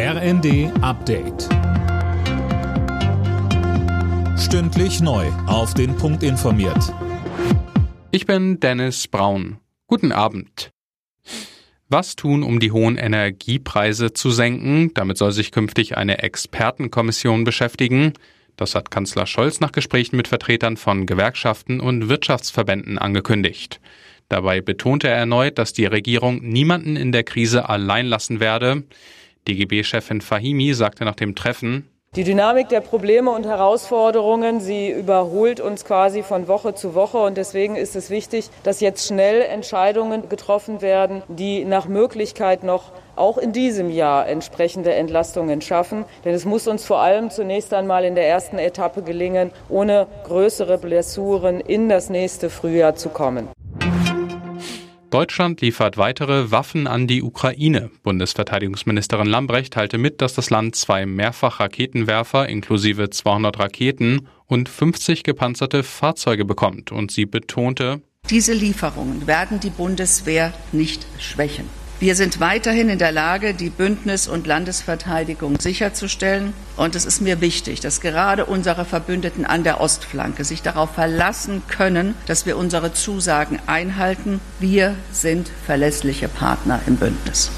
RND Update. Stündlich neu. Auf den Punkt informiert. Ich bin Dennis Braun. Guten Abend. Was tun, um die hohen Energiepreise zu senken? Damit soll sich künftig eine Expertenkommission beschäftigen. Das hat Kanzler Scholz nach Gesprächen mit Vertretern von Gewerkschaften und Wirtschaftsverbänden angekündigt. Dabei betonte er erneut, dass die Regierung niemanden in der Krise allein lassen werde. DGB-Chefin Fahimi sagte nach dem Treffen, die Dynamik der Probleme und Herausforderungen, sie überholt uns quasi von Woche zu Woche. Und deswegen ist es wichtig, dass jetzt schnell Entscheidungen getroffen werden, die nach Möglichkeit noch auch in diesem Jahr entsprechende Entlastungen schaffen. Denn es muss uns vor allem zunächst einmal in der ersten Etappe gelingen, ohne größere Blessuren in das nächste Frühjahr zu kommen. Deutschland liefert weitere Waffen an die Ukraine. Bundesverteidigungsministerin Lambrecht teilte mit, dass das Land zwei Mehrfachraketenwerfer inklusive 200 Raketen und 50 gepanzerte Fahrzeuge bekommt. Und sie betonte, diese Lieferungen werden die Bundeswehr nicht schwächen. Wir sind weiterhin in der Lage, die Bündnis- und Landesverteidigung sicherzustellen. Und es ist mir wichtig, dass gerade unsere Verbündeten an der Ostflanke sich darauf verlassen können, dass wir unsere Zusagen einhalten. Wir sind verlässliche Partner im Bündnis.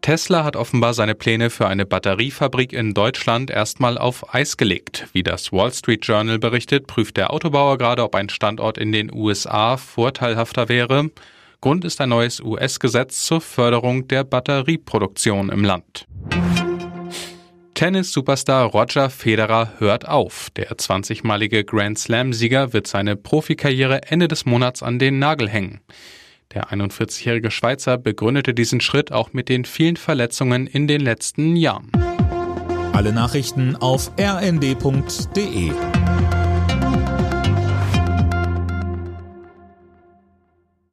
Tesla hat offenbar seine Pläne für eine Batteriefabrik in Deutschland erstmal auf Eis gelegt. Wie das Wall Street Journal berichtet, prüft der Autobauer gerade, ob ein Standort in den USA vorteilhafter wäre. Grund ist ein neues US-Gesetz zur Förderung der Batterieproduktion im Land. Tennis-Superstar Roger Federer hört auf. Der 20-malige Grand Slam-Sieger wird seine Profikarriere Ende des Monats an den Nagel hängen. Der 41-jährige Schweizer begründete diesen Schritt auch mit den vielen Verletzungen in den letzten Jahren. Alle Nachrichten auf rnd.de